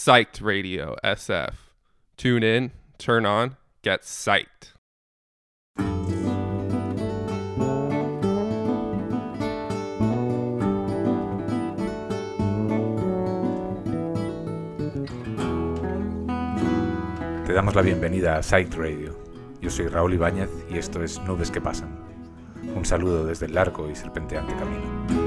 Psyched Radio SF. Tune in, turn on, get psyched. Te damos la bienvenida a Psyched Radio. Yo soy Raúl Ibáñez y esto es Nubes que Pasan. Un saludo desde el largo y serpenteante camino.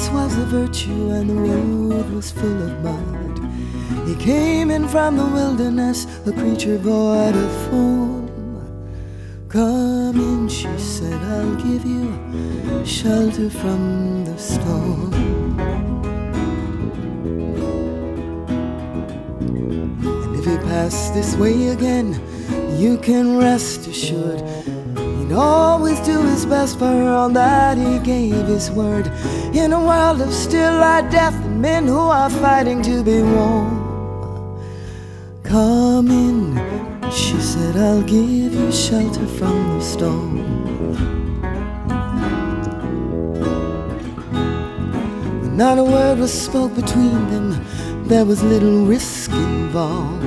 Blackness was a virtue and the road was full of mud. He came in from the wilderness, a creature void of form. Come in, she said, I'll give you shelter from the storm. And if he pass this way again, you can rest assured he'd always do his best for all that he gave his word. In a world of still light death and men who are fighting to be warm. Come in, she said, I'll give you shelter from the storm. Not a word was spoke between them, there was little risk involved.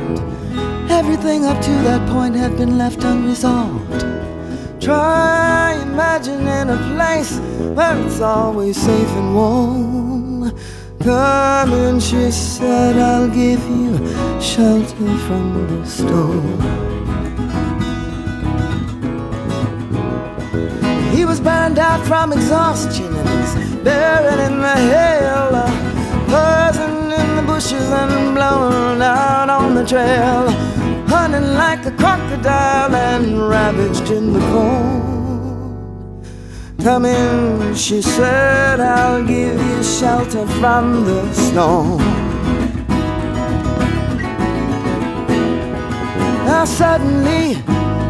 Everything up to that point had been left unresolved. Try imagining a place where it's always safe and warm. Come in, she said, I'll give you shelter from the storm. He was burned out from exhaustion and he's buried in the hail. Buzzing in the bushes and blown out on the trail. Hunting like a crocodile and ravaged in the cold. Come in, she said, I'll give you shelter from the storm. Now suddenly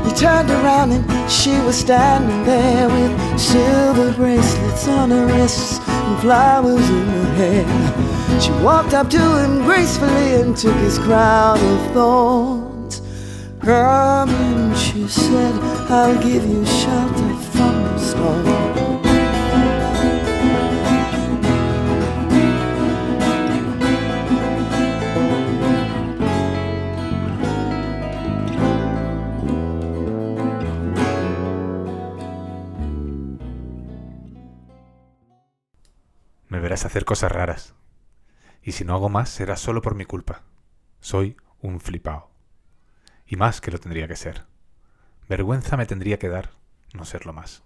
he turned around and she was standing there with silver bracelets on her wrists and flowers in her hair. She walked up to him gracefully and took his crown of thorns. In, she said, I'll give you shelter from the storm. Me verás hacer cosas raras. Y si no hago más, será solo por mi culpa. Soy un flipao. Y más que lo tendría que ser. Vergüenza me tendría que dar no serlo más.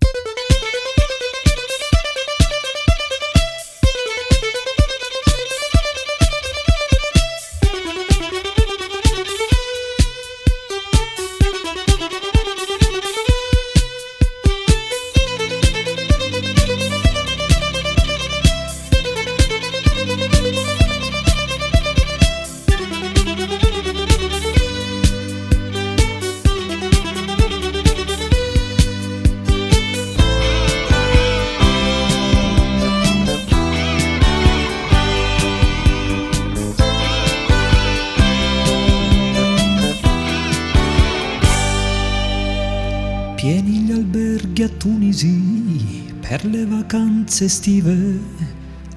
A Tunisi per le vacanze estive,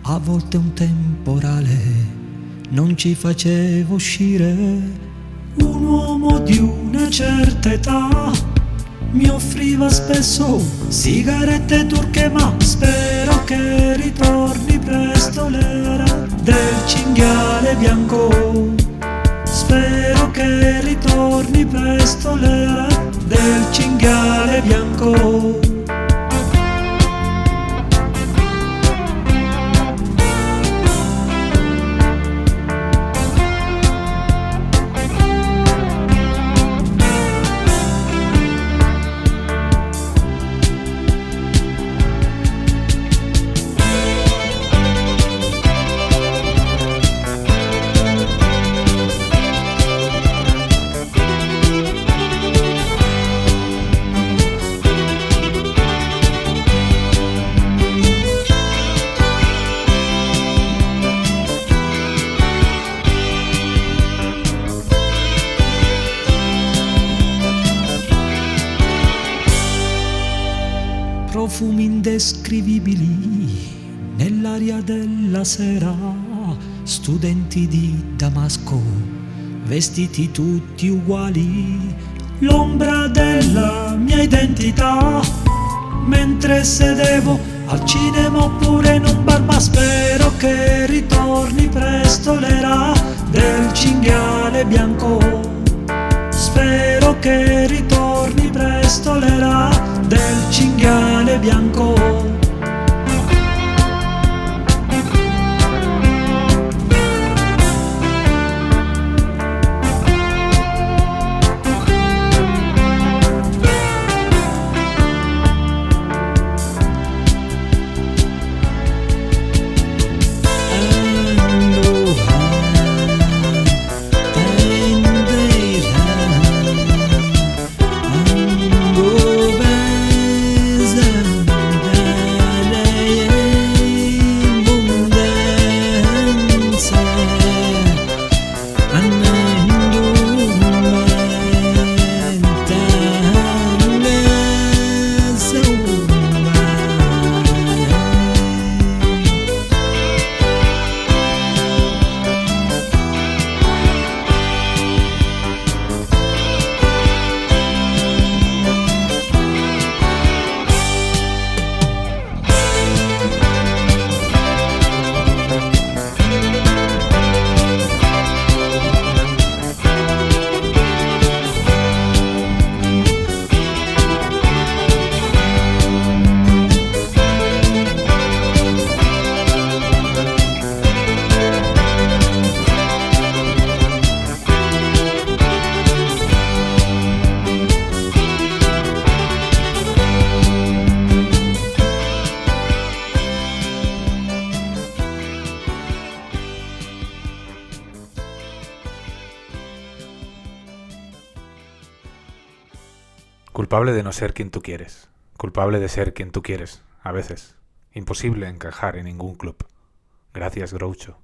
a volte un temporale non ci faceva uscire. Un uomo di una certa età mi offriva spesso sigarette turche, ma spero che ritorni presto l'era del cinghiale bianco. Spero che ritorni presto l'era del cinghiale bianco. Vestiti tutti uguali, l'ombra della mia identità, mentre sedevo al cinema oppure in un bar, ma spero che ritorni presto l'era del cinghiale bianco. Spero che ritorni presto l'era del cinghiale bianco. Culpable de no ser quien tú quieres. Culpable de ser quien tú quieres, a veces. Imposible encajar en ningún club. Gracias, Groucho.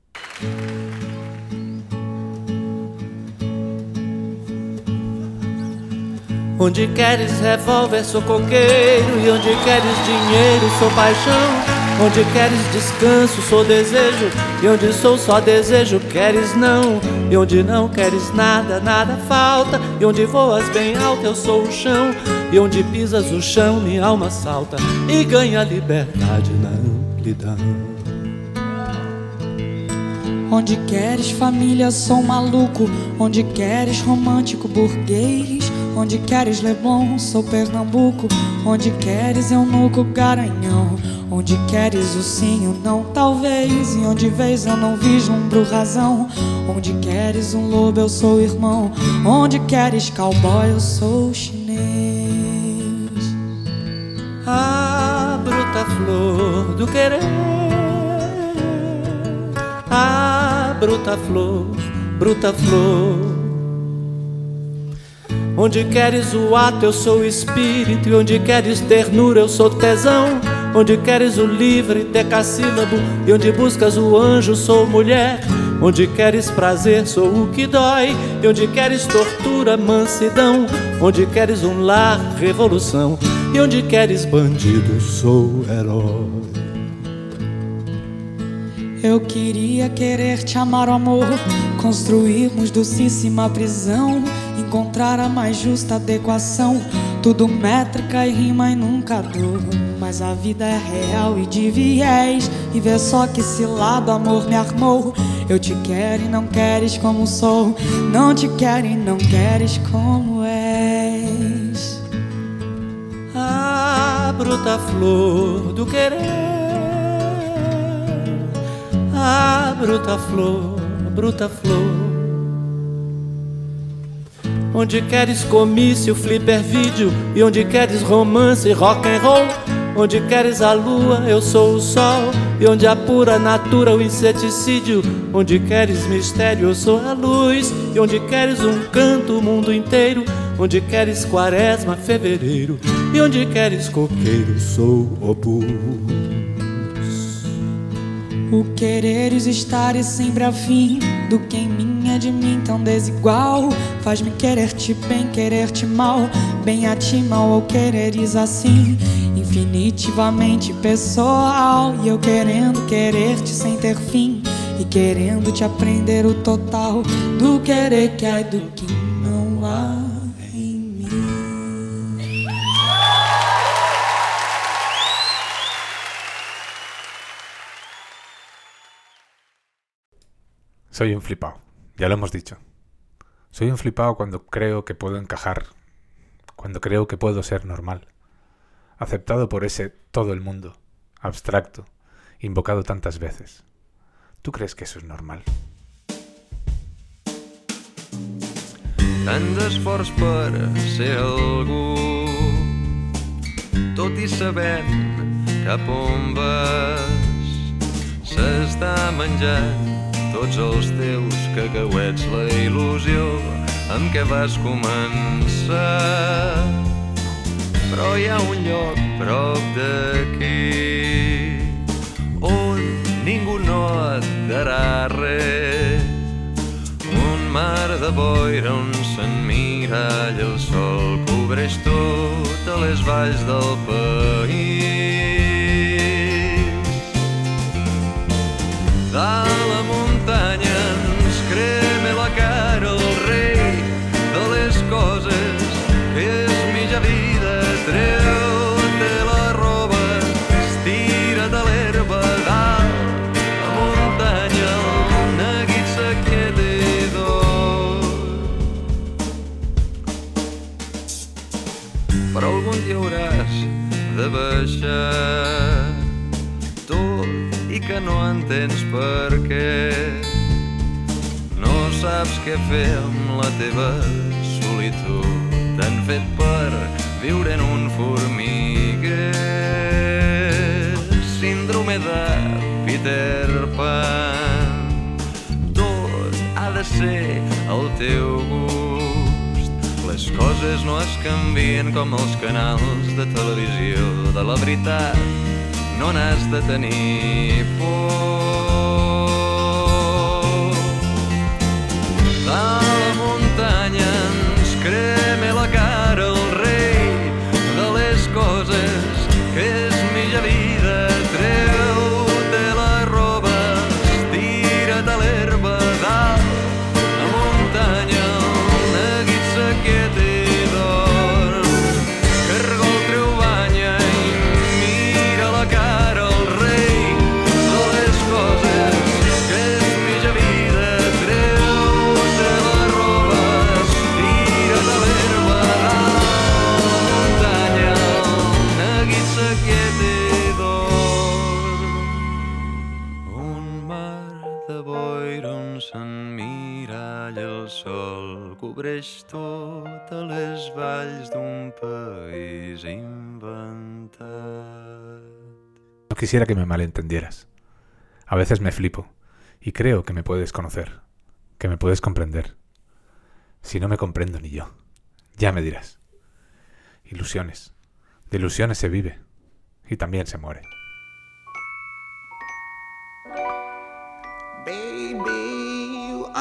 Onde queres revólver, sou coqueiro. E onde queres dinheiro, sou paixão. Onde queres descanso, sou desejo. E onde sou só desejo, queres não. E onde não queres nada, nada falta. E onde voas bem alto, eu sou o chão. E onde pisas o chão, minha alma salta. E ganha liberdade na amplidão. Onde queres família, sou maluco. Onde queres romântico, burguês. Onde queres Leblon, sou Pernambuco. Onde queres eunuco, garanhão. Onde queres o sim, o não, talvez. E onde vês eu não vislumbro razão. Onde queres um lobo, eu sou irmão. Onde queres cowboy, eu sou chinês. A bruta flor do querer. A bruta flor, bruta flor. Onde queres o ato, eu sou espírito. E onde queres ternura, eu sou tesão. Onde queres o livre decassílabo. E onde buscas o anjo, sou mulher. Onde queres prazer, sou o que dói. E onde queres tortura, mansidão. Onde queres um lar, revolução. E onde queres bandido, sou herói. Eu queria querer te amar, o amor. Construirmos docíssima prisão. Encontrar a mais justa adequação. Tudo métrica e rima e nunca dor. Mas a vida é real e de viés. E vê só que esse lado amor me armou. Eu te quero e não queres como sou. Não te quero e não queres como és. A bruta flor do querer. A bruta flor, bruta flor. Onde queres comício, flipper vídeo? E onde queres romance, rock and roll? Onde queres a lua, eu sou o sol? E onde a pura natura, o inseticídio? Onde queres mistério, eu sou a luz? E onde queres um canto, o mundo inteiro? Onde queres quaresma, fevereiro? E onde queres coqueiro, sou obus O quereres estar e sempre afim do que em mim é de mim tão desigual. Faz-me querer-te bem, querer-te mal, bem a ti, mal ao quereres assim. definitivamente pessoal. E eu querendo querer-te sem ter fim. E querendo te aprender o total do querer que e do que não há. Soy un flipado, ya lo hemos dicho. Soy un flipado cuando creo que puedo encajar, cuando creo que puedo ser normal, aceptado por ese todo el mundo, abstracto, invocado tantas veces. ¿Tú crees que eso es normal? ser tots els teus cacauets la il·lusió amb què vas començar però hi ha un lloc prop d'aquí on ningú no et darà res un mar de boira on s'emmiralla el sol cobreix totes les valls del país. Saps què fer amb la teva solitud. Tan fet per viure en un formiguer. Síndrome de Peter Pan. Tot ha de ser el teu gust. Les coses no es canvien com els canals de televisió. De la veritat no n'has de tenir por s'emmiralla el sol país. No quisiera que me malentendieras. A veces me flipo y creo que me puedes conocer, que me puedes comprender. Si no me comprendo ni yo, ya me dirás. Ilusiones. De ilusiones se vive y también se muere.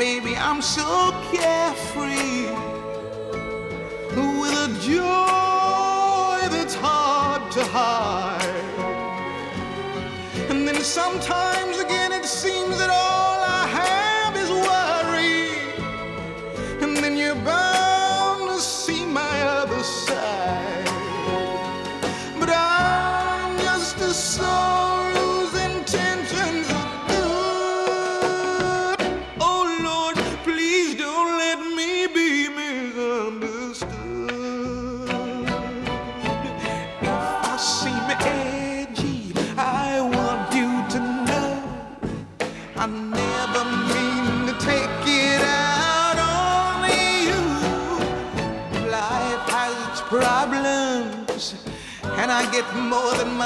Baby, I'm so carefree with a joy that's hard to hide. And then sometimes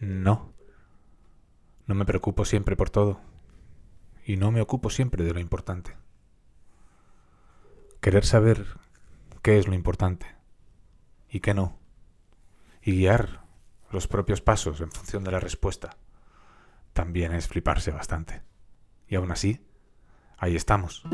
No. No me preocupo siempre por todo. Y no me ocupo siempre de lo importante. Querer saber qué es lo importante y qué no. Y guiar los propios pasos en función de la respuesta. También es fliparse bastante. Y aún así, ahí estamos.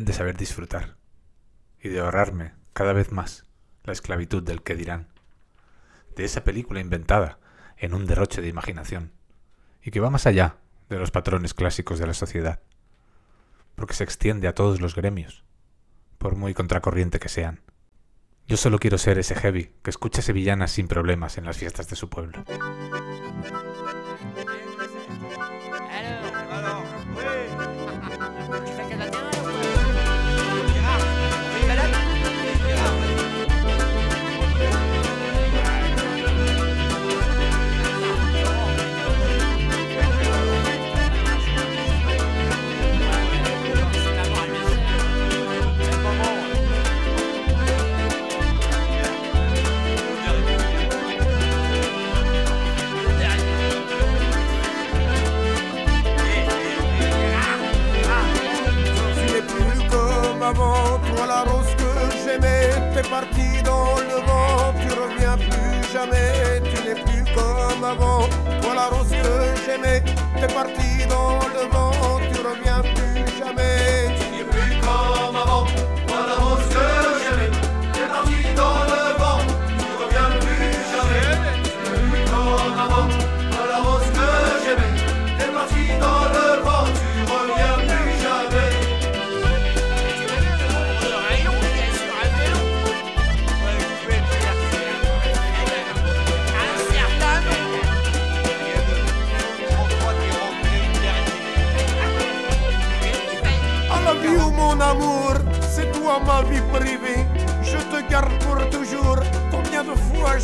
De saber disfrutar y de ahorrarme cada vez más la esclavitud del que dirán, de esa película inventada en un derroche de imaginación y que va más allá de los patrones clásicos de la sociedad, porque se extiende a todos los gremios, por muy contracorriente que sean. Yo solo quiero ser ese heavy que escucha sevillanas sin problemas en las fiestas de su pueblo.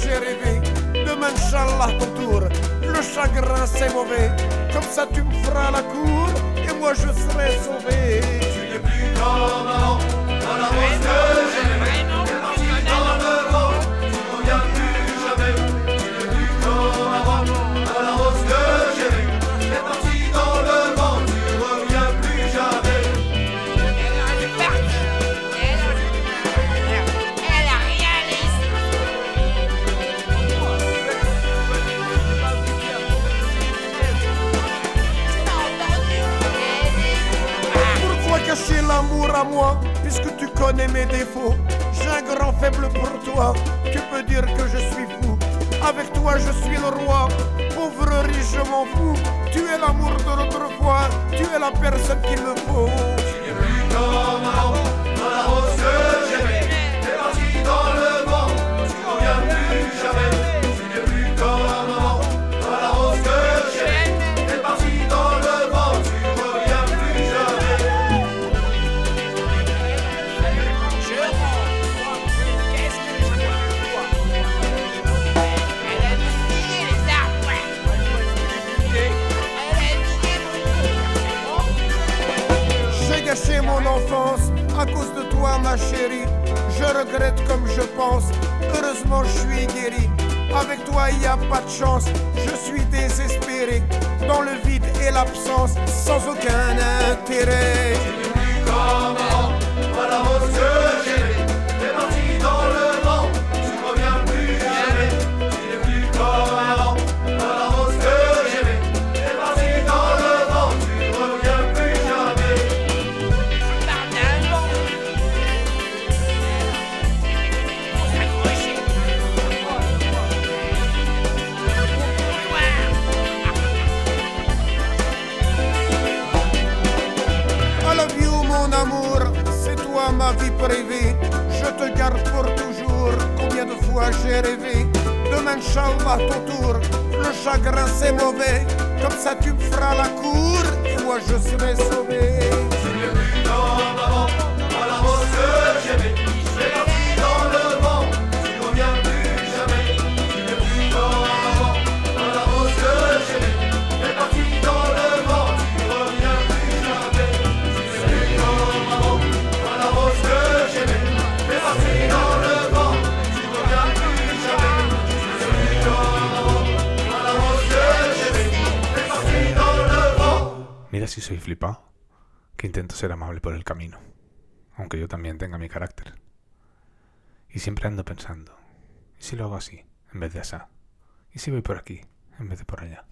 J'ai rêvé de Inch'Allah ton tour. Le chagrin c'est mauvais, comme ça tu me feras la cour et moi je serai sauvé. Tu n'es plus comme avant, Puisque tu connais mes défauts. J'ai un grand faible pour toi. Tu peux dire que je suis fou. Avec toi je suis le roi. Pauvre riche je m'en fous. Tu es l'amour de l'autre fois. Tu es la personne qu'il me faut enfance à cause de toi, ma chérie. Je regrette comme je pense. Heureusement, je suis guéri. Avec toi, il n'y a pas de chance. Je suis désespéré dans le vide et l'absence, sans aucun intérêt. j'ai rêvé, demain Inch'Allah ton tour, le chagrin c'est mauvais, comme ça tu me feras la cour, et moi je serai sauvé. si soy flipado, que intento ser amable por el camino, aunque yo también tenga mi carácter. Y siempre ando pensando, ¿y si lo hago así, en vez de asá? ¿Y si voy por aquí, en vez de por allá?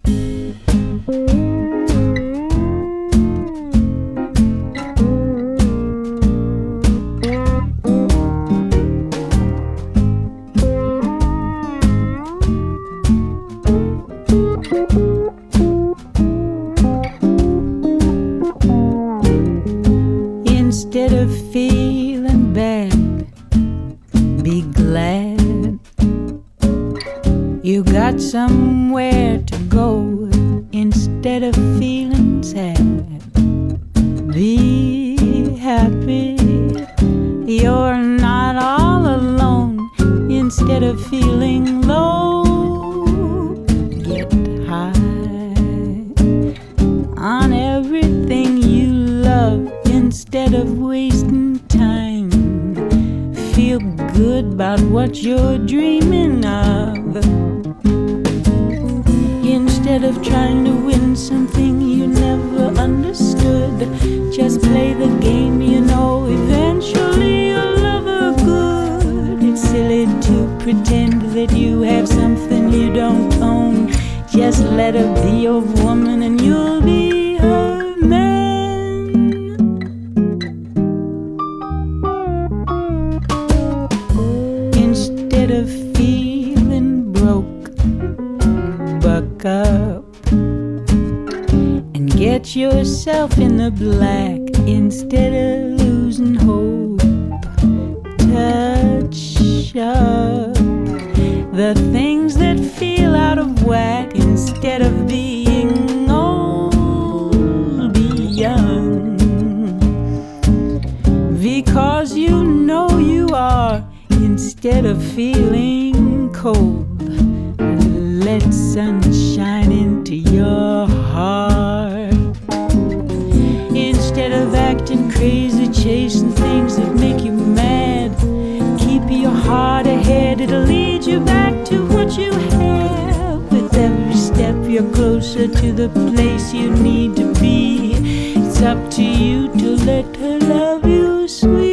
things that make you mad. Keep your heart ahead, it'll lead you back to what you have. With every step, you're closer to the place you need to be. It's up to you to let her love you, sweet.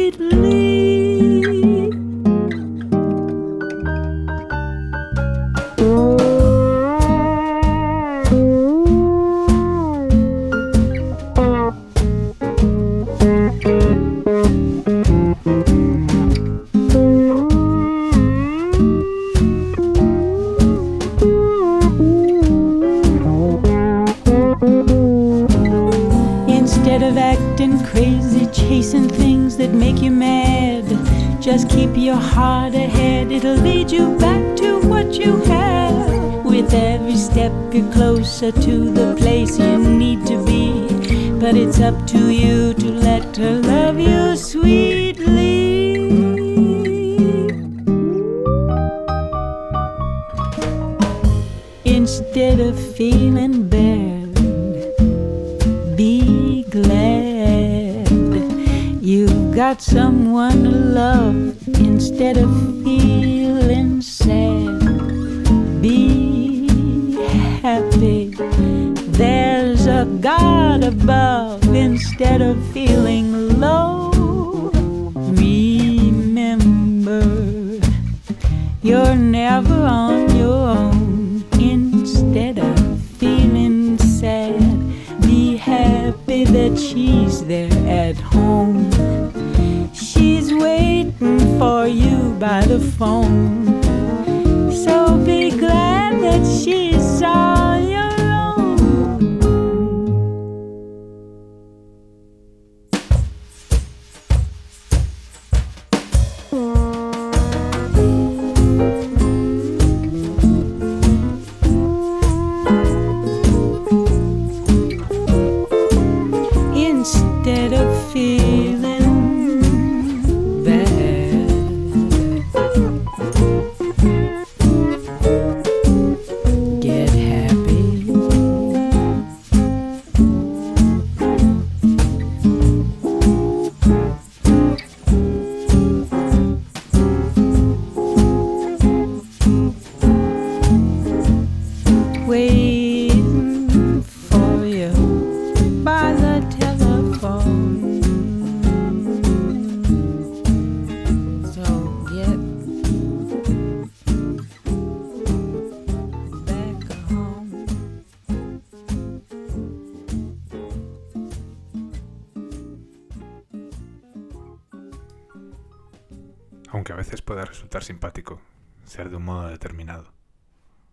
Simpático ser de un modo determinado,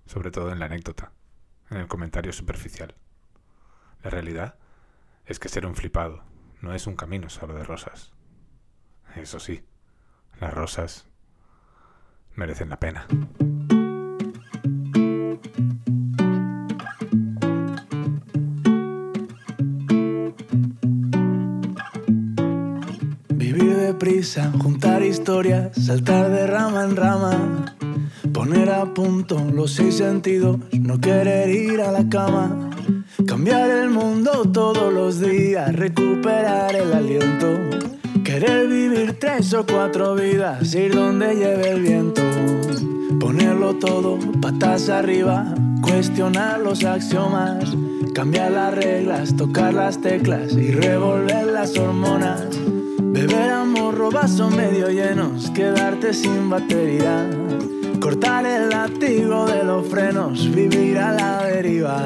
sobre todo en la anécdota, en el comentario superficial. La realidad es que ser un flipado no es un camino solo de rosas. Eso sí, las rosas merecen la pena. Juntar historias, saltar de rama en rama, poner a punto los seis sentidos, no querer ir a la cama, cambiar el mundo todos los días, recuperar el aliento, querer vivir tres o cuatro vidas, ir donde lleve el viento, ponerlo todo patas arriba, cuestionar los axiomas, cambiar las reglas, tocar las teclas y revolver las hormonas. Beber a morro, medio llenos, quedarte sin batería. Cortar el látigo de los frenos, vivir a la deriva.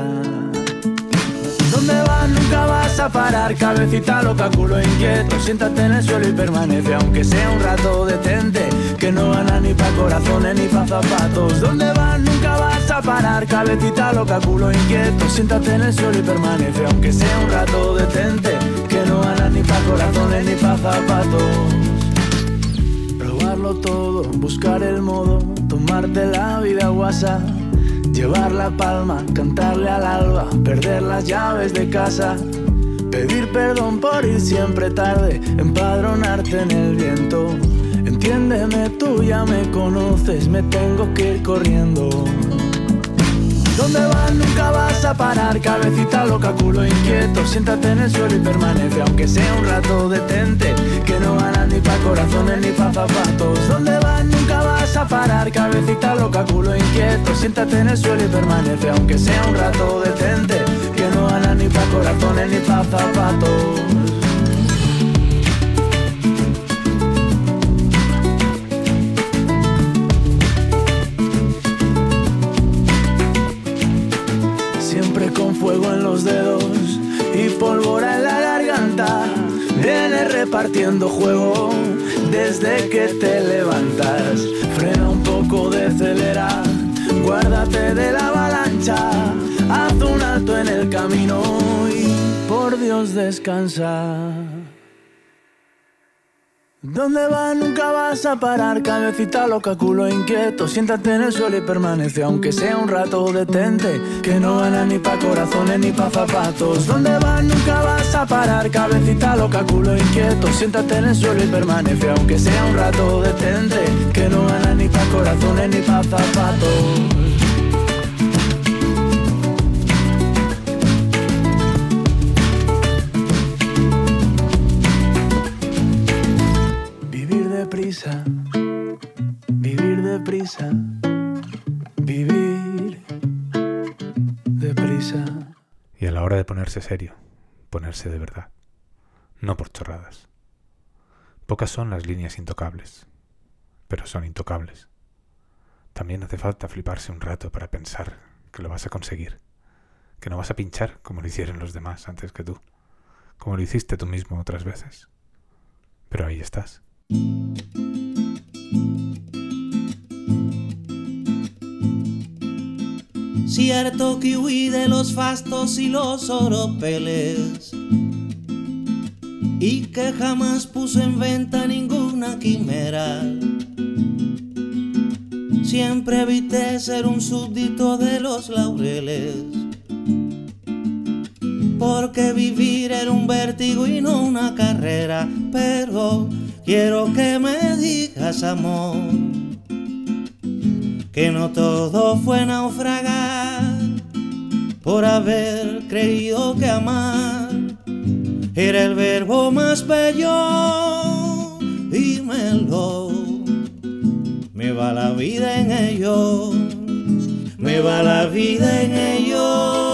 ¿Dónde vas? Nunca vas a parar, cabecita loca, culo inquieto. Siéntate en el suelo y permanece, aunque sea un rato detente. Que no gana ni pa' corazones ni pa' zapatos. ¿Dónde vas? Nunca vas a parar, cabecita loca, culo inquieto. Siéntate en el suelo y permanece, aunque sea un rato detente. Corazones ni pa' zapatos. Probarlo todo, buscar el modo, tomarte la vida guasa. Llevar la palma, cantarle al alba, perder las llaves de casa. Pedir perdón por ir siempre tarde, empadronarte en el viento. Entiéndeme, tú ya me conoces, me tengo que ir corriendo. ¿Dónde vas? Nunca vas a parar, cabecita loca, culo inquieto. Siéntate en el suelo y permanece, aunque sea un rato detente. Que no ganas ni pa' corazones ni pa' zapatos. ¿Dónde vas? Nunca vas a parar, cabecita loca, culo inquieto. Siéntate en el suelo y permanece, aunque sea un rato detente. Que no ganas ni pa' corazones ni pa' zapatos. Vienes repartiendo juego desde que te levantas. Frena un poco, decelera, guárdate de la avalancha. Haz un alto en el camino y por Dios descansa. ¿Dónde vas? Nunca vas a parar, cabecita loca, culo inquieto. Siéntate en el suelo y permanece, aunque sea un rato detente. Que no gana ni pa' corazones ni pa' zapatos. ¿Dónde vas? Nunca vas a parar, cabecita loca, culo inquieto. Siéntate en el suelo y permanece, aunque sea un rato detente. Que no gana ni pa' corazones ni pa' zapatos. Deprisa, vivir deprisa, vivir deprisa. Y a la hora de ponerse serio, ponerse de verdad, no por chorradas. Pocas son las líneas intocables, pero son intocables. También hace falta fliparse un rato para pensar que lo vas a conseguir, que no vas a pinchar como lo hicieron los demás antes que tú, como lo hiciste tú mismo otras veces. Pero ahí estás. Cierto que huí de los fastos y los oropeles y que jamás puso en venta ninguna quimera. Siempre evité ser un súbdito de los laureles, porque vivir era un vértigo y no una carrera. Pero quiero que me digas, amor, que no todo fue naufragar por haber creído que amar era el verbo más bello. Dímelo, me va la vida en ello, me va la vida en ello.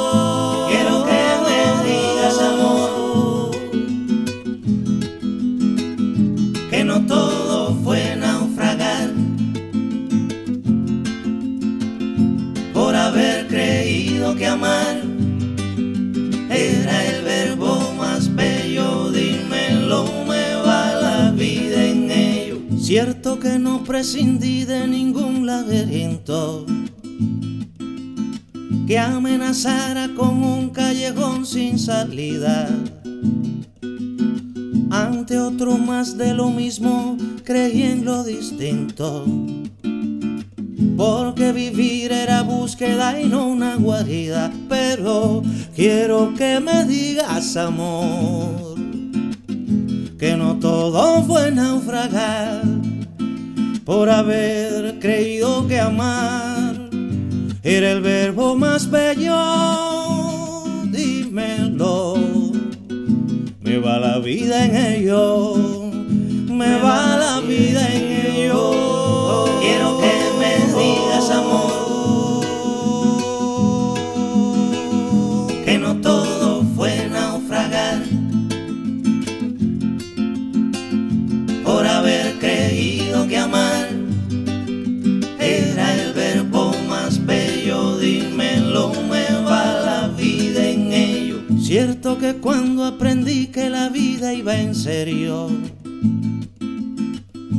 Amar era el verbo más bello. Dímelo, me va la vida en ello. Cierto que no prescindí de ningún laberinto que amenazara con un callejón sin salida. Ante otro más de lo mismo, creí en lo distinto. Porque vivir era búsqueda y no una guarida. Pero quiero que me digas, amor, que no todo fue naufragar por haber creído que amar era el verbo más bello. Dímelo, me va la vida en ello, me va la vida en ello. Que cuando aprendí que la vida iba en serio,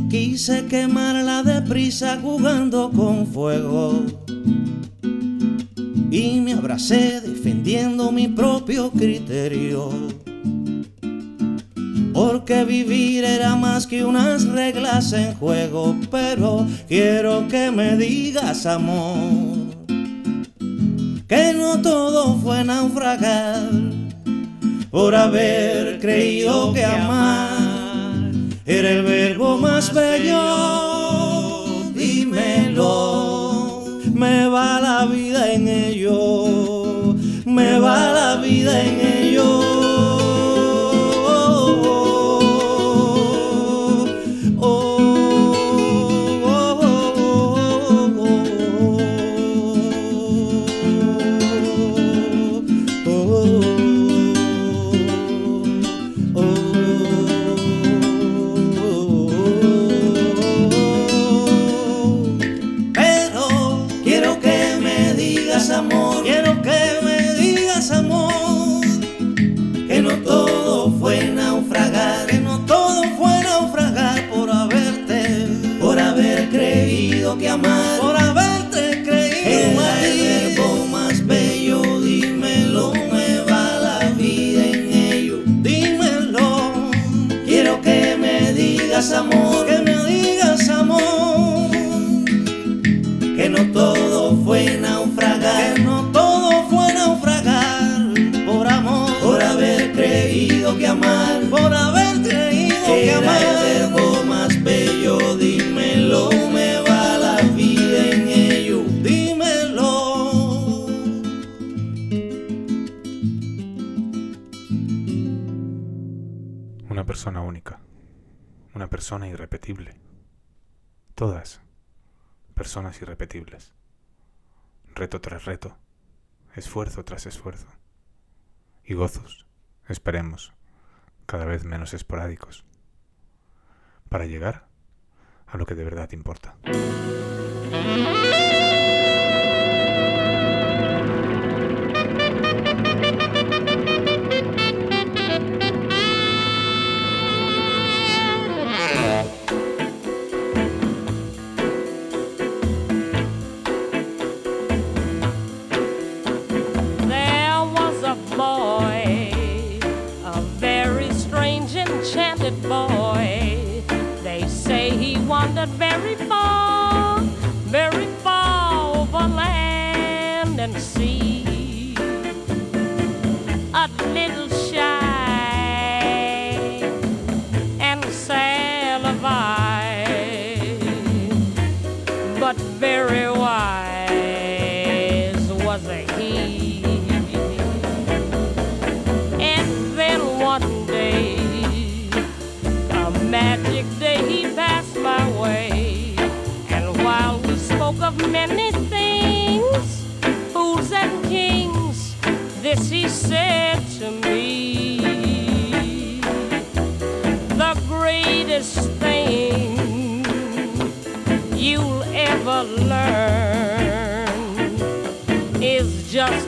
quise quemarla deprisa jugando con fuego. Y me abracé defendiendo mi propio criterio. Porque vivir era más que unas reglas en juego, pero quiero que me digas amor, que no todo fue naufragar por haber creído que amar era el verbo más bello. Dímelo, me va la vida en ello, me va la vida en ello. Irrepetible. Todas personas irrepetibles. Reto tras reto. Esfuerzo tras esfuerzo. Y gozos, esperemos, cada vez menos esporádicos. Para llegar a lo que de verdad importa. that very many things, fools and kings, this he said to me. The greatest thing you'll ever learn is just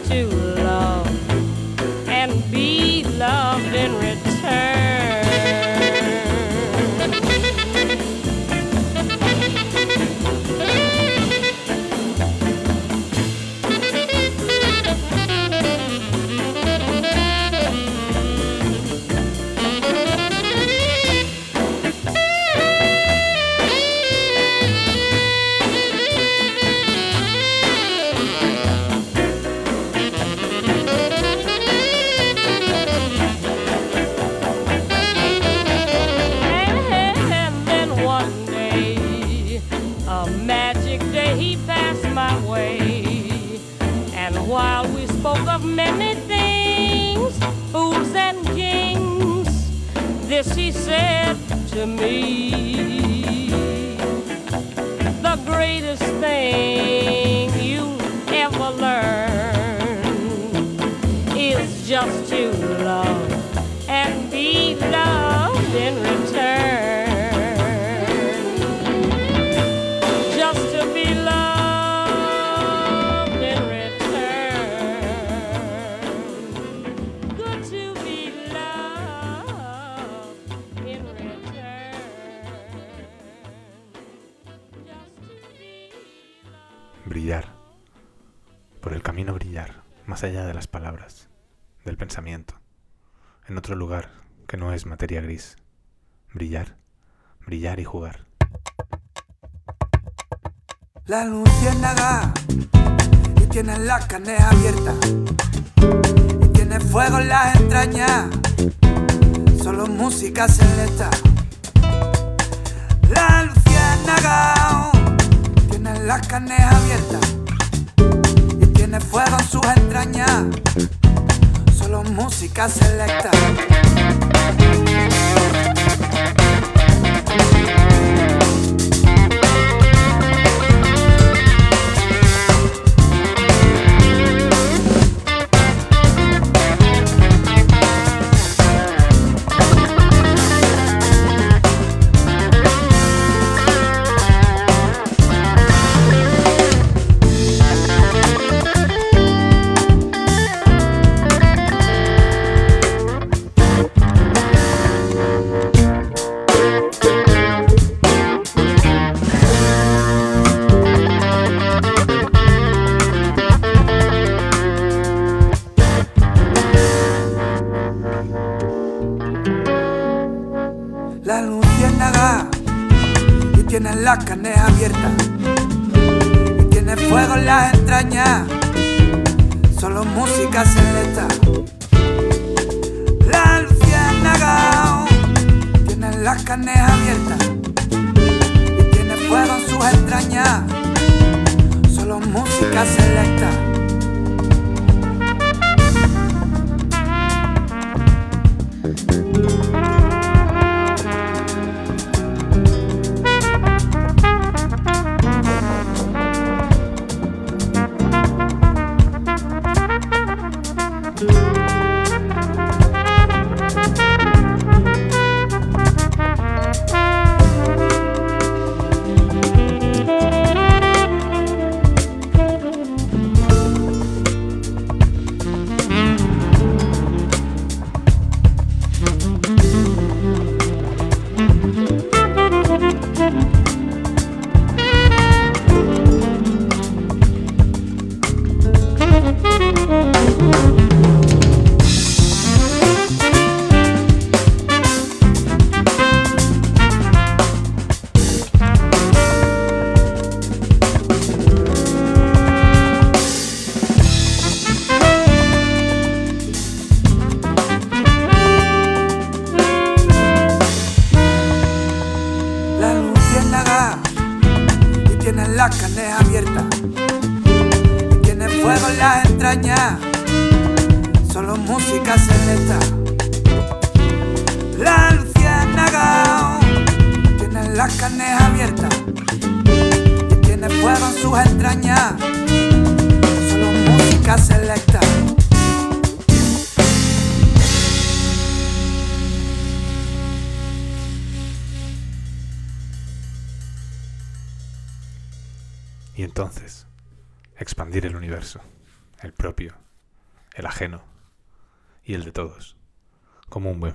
gris. Brillar, brillar y jugar. La luciérnaga y tiene la carne abierta y tiene fuego en las entrañas, solo música celesta. La luciérnaga tiene las carnes abiertas y tiene fuego en sus entrañas, música selecta.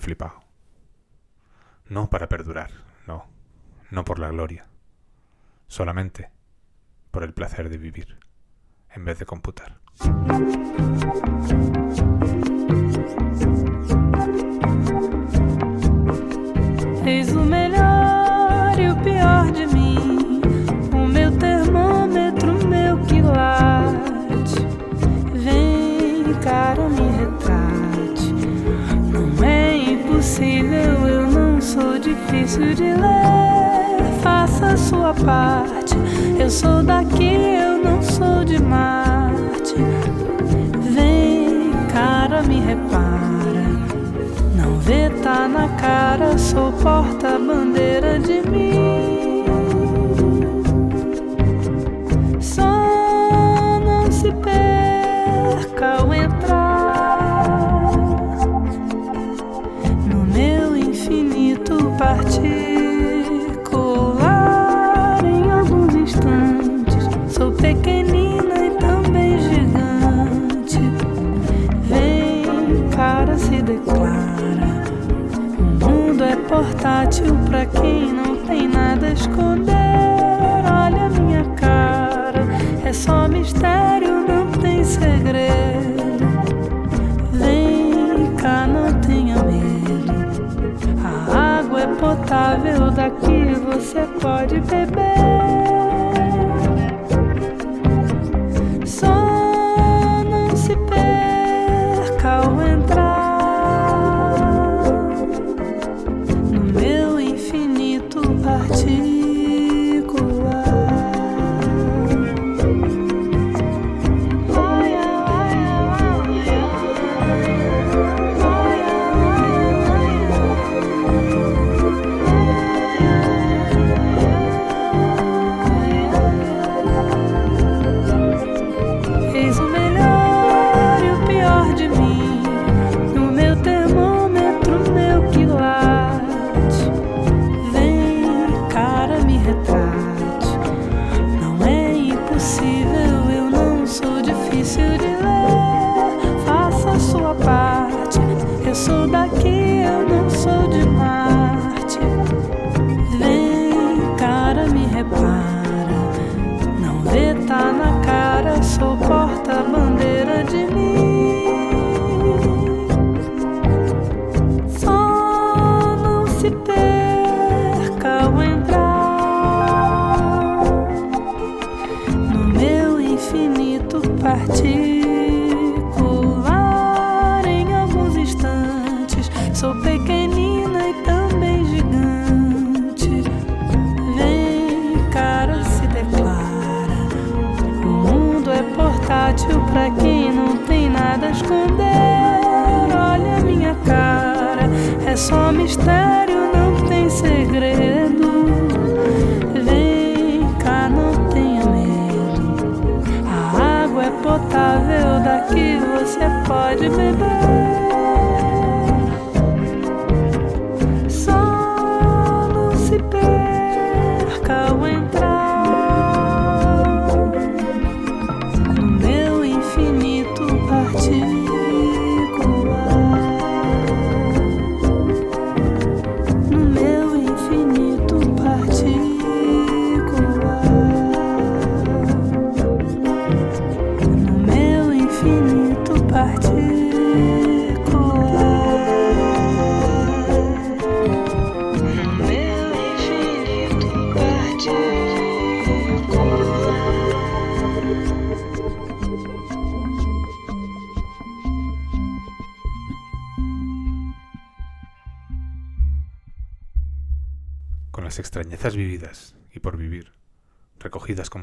Flipado. No para perdurar, no, no por la gloria, solamente por el placer de vivir, en vez de computar. difícil de ler. Faça sua parte. Eu sou daqui, eu não sou de Marte. Vem, cara, me repara. Não vê, tá na cara. Sou porta-bandeira de mim.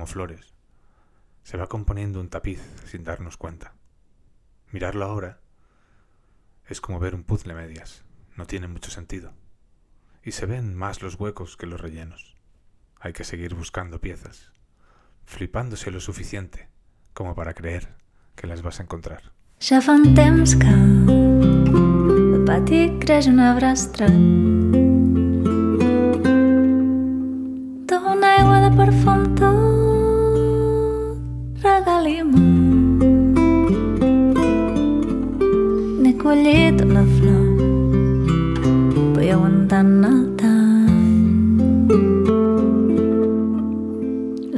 flores. Se va componiendo un tapiz sin darnos cuenta. Mirarlo ahora es como ver un puzzle medias. No tiene mucho sentido. Y se ven más los huecos que los rellenos. Hay que seguir buscando piezas, flipándose lo suficiente como para creer que las vas a encontrar. Galima N'he la flor Veieu en tant a tant.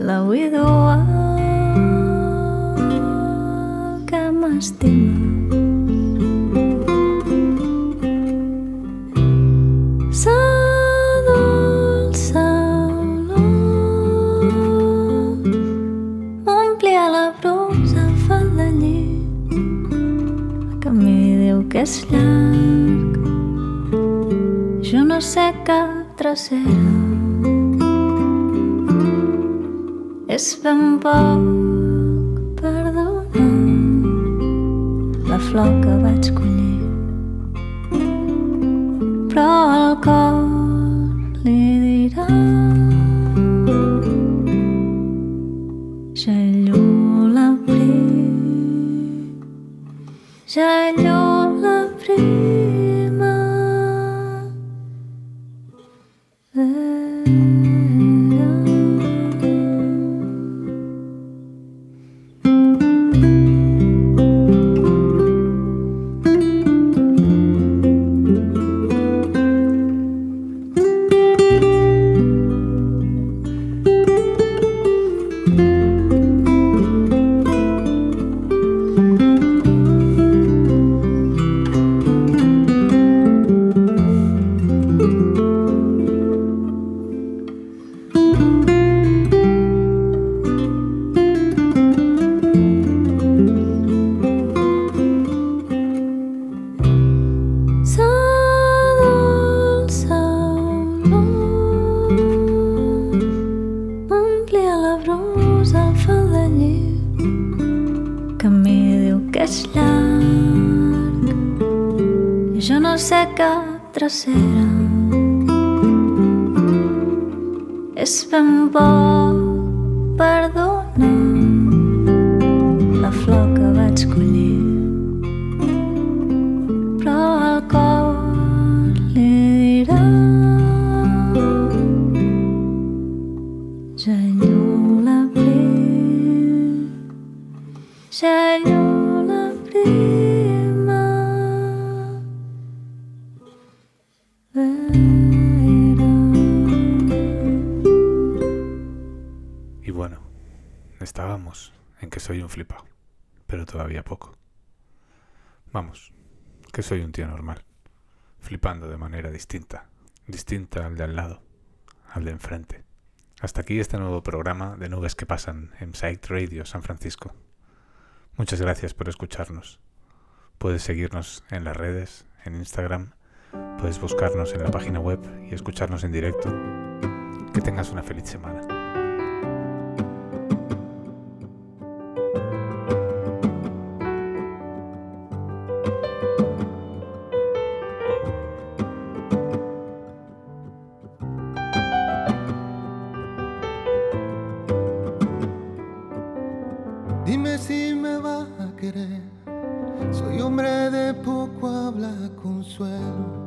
La dur que m'estima més llarg, jo no sé cap tracera. És ben poc perdonar la flor que vaig collir, però el cor normal, flipando de manera distinta, distinta al de al lado, al de enfrente. Hasta aquí este nuevo programa de nubes que pasan en Psych Radio San Francisco. Muchas gracias por escucharnos. Puedes seguirnos en las redes, en Instagram, puedes buscarnos en la página web y escucharnos en directo. Que tengas una feliz semana. si me va a querer. Soy hombre de poco habla consuelo.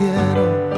quiero.